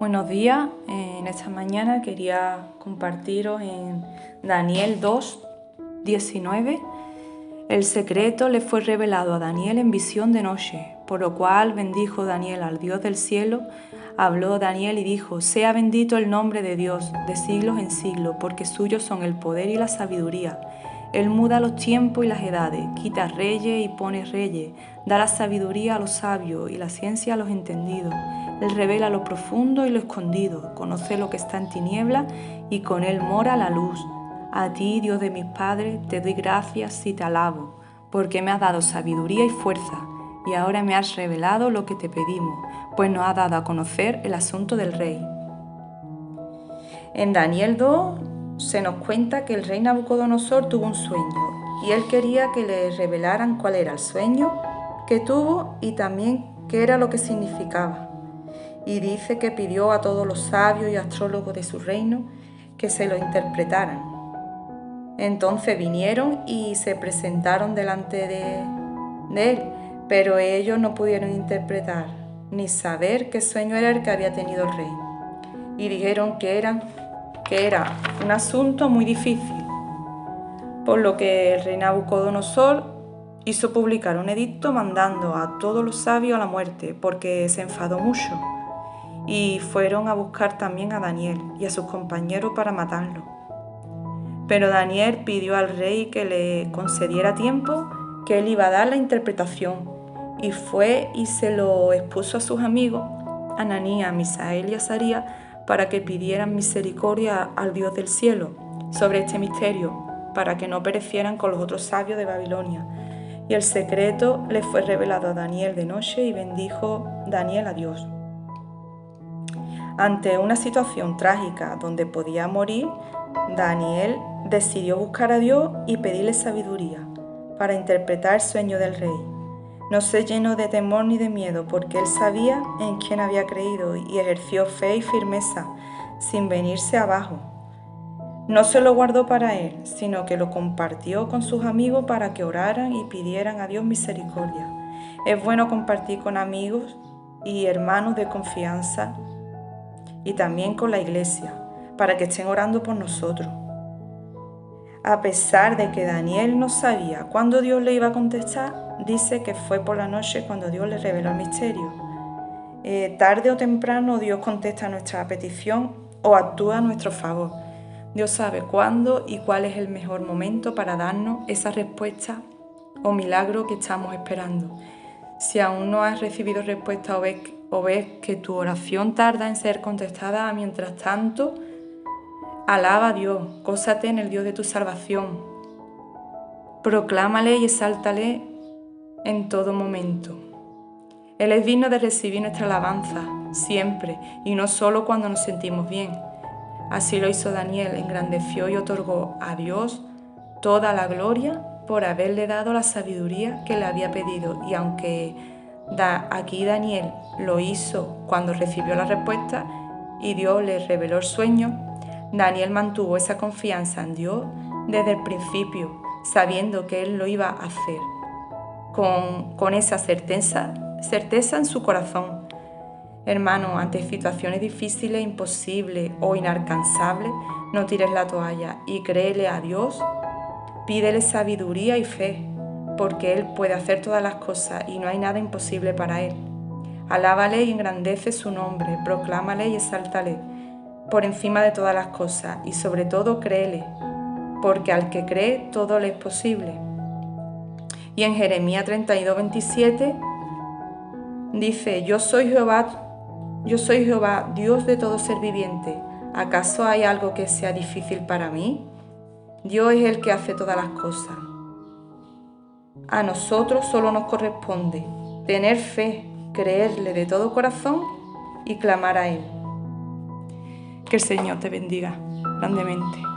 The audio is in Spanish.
Buenos días, en esta mañana quería compartiros en Daniel 2, 19. El secreto le fue revelado a Daniel en visión de noche, por lo cual bendijo Daniel al Dios del cielo. Habló Daniel y dijo, sea bendito el nombre de Dios de siglos en siglos, porque suyos son el poder y la sabiduría. Él muda los tiempos y las edades, quita reyes y pone reyes, da la sabiduría a los sabios y la ciencia a los entendidos. Él revela lo profundo y lo escondido, conoce lo que está en tiniebla y con él mora la luz. A ti, Dios de mis padres, te doy gracias y te alabo, porque me has dado sabiduría y fuerza, y ahora me has revelado lo que te pedimos, pues nos has dado a conocer el asunto del rey. En Daniel 2 se nos cuenta que el rey Nabucodonosor tuvo un sueño y él quería que le revelaran cuál era el sueño que tuvo y también qué era lo que significaba. Y dice que pidió a todos los sabios y astrólogos de su reino que se lo interpretaran. Entonces vinieron y se presentaron delante de, él, pero ellos no pudieron interpretar ni saber qué sueño era el que había tenido el rey. Y dijeron que eran que era un asunto muy difícil, por lo que el rey Nabucodonosor hizo publicar un edicto mandando a todos los sabios a la muerte, porque se enfadó mucho, y fueron a buscar también a Daniel y a sus compañeros para matarlo. Pero Daniel pidió al rey que le concediera tiempo, que él iba a dar la interpretación, y fue y se lo expuso a sus amigos, Ananías, Misael y Azarías, para que pidieran misericordia al Dios del cielo sobre este misterio, para que no perecieran con los otros sabios de Babilonia. Y el secreto le fue revelado a Daniel de noche y bendijo Daniel a Dios. Ante una situación trágica donde podía morir, Daniel decidió buscar a Dios y pedirle sabiduría para interpretar el sueño del rey. No se llenó de temor ni de miedo, porque él sabía en quién había creído y ejerció fe y firmeza, sin venirse abajo. No se lo guardó para él, sino que lo compartió con sus amigos para que oraran y pidieran a Dios misericordia. Es bueno compartir con amigos y hermanos de confianza y también con la iglesia, para que estén orando por nosotros. A pesar de que Daniel no sabía cuándo Dios le iba a contestar, dice que fue por la noche cuando Dios le reveló el misterio. Eh, tarde o temprano Dios contesta nuestra petición o actúa a nuestro favor. Dios sabe cuándo y cuál es el mejor momento para darnos esa respuesta o milagro que estamos esperando. Si aún no has recibido respuesta o o ves que tu oración tarda en ser contestada, mientras tanto, alaba a Dios, cósate en el Dios de tu salvación. Proclámale y exáltale en todo momento. Él es digno de recibir nuestra alabanza siempre y no solo cuando nos sentimos bien. Así lo hizo Daniel, engrandeció y otorgó a Dios toda la gloria por haberle dado la sabiduría que le había pedido. Y aunque da, aquí Daniel lo hizo cuando recibió la respuesta y Dios le reveló el sueño, Daniel mantuvo esa confianza en Dios desde el principio, sabiendo que Él lo iba a hacer con, esa certeza, certeza en su corazón. Hermano, ante situaciones difíciles, imposibles o inalcanzables, no tires la toalla y créele a Dios, pídele sabiduría y fe, porque Él puede hacer todas las cosas y no hay nada imposible para Él. Alábale y engrandece su nombre, proclámale y exáltale por encima de todas las cosas y sobre todo créele, porque al que cree todo le es posible. Y en Jeremías 32, 27 dice, yo soy Jehová, yo soy Jehová, Dios de todo ser viviente. ¿Acaso hay algo que sea difícil para mí? Dios es el que hace todas las cosas. A nosotros solo nos corresponde tener fe, creerle de todo corazón y clamar a Él. Que el Señor te bendiga grandemente.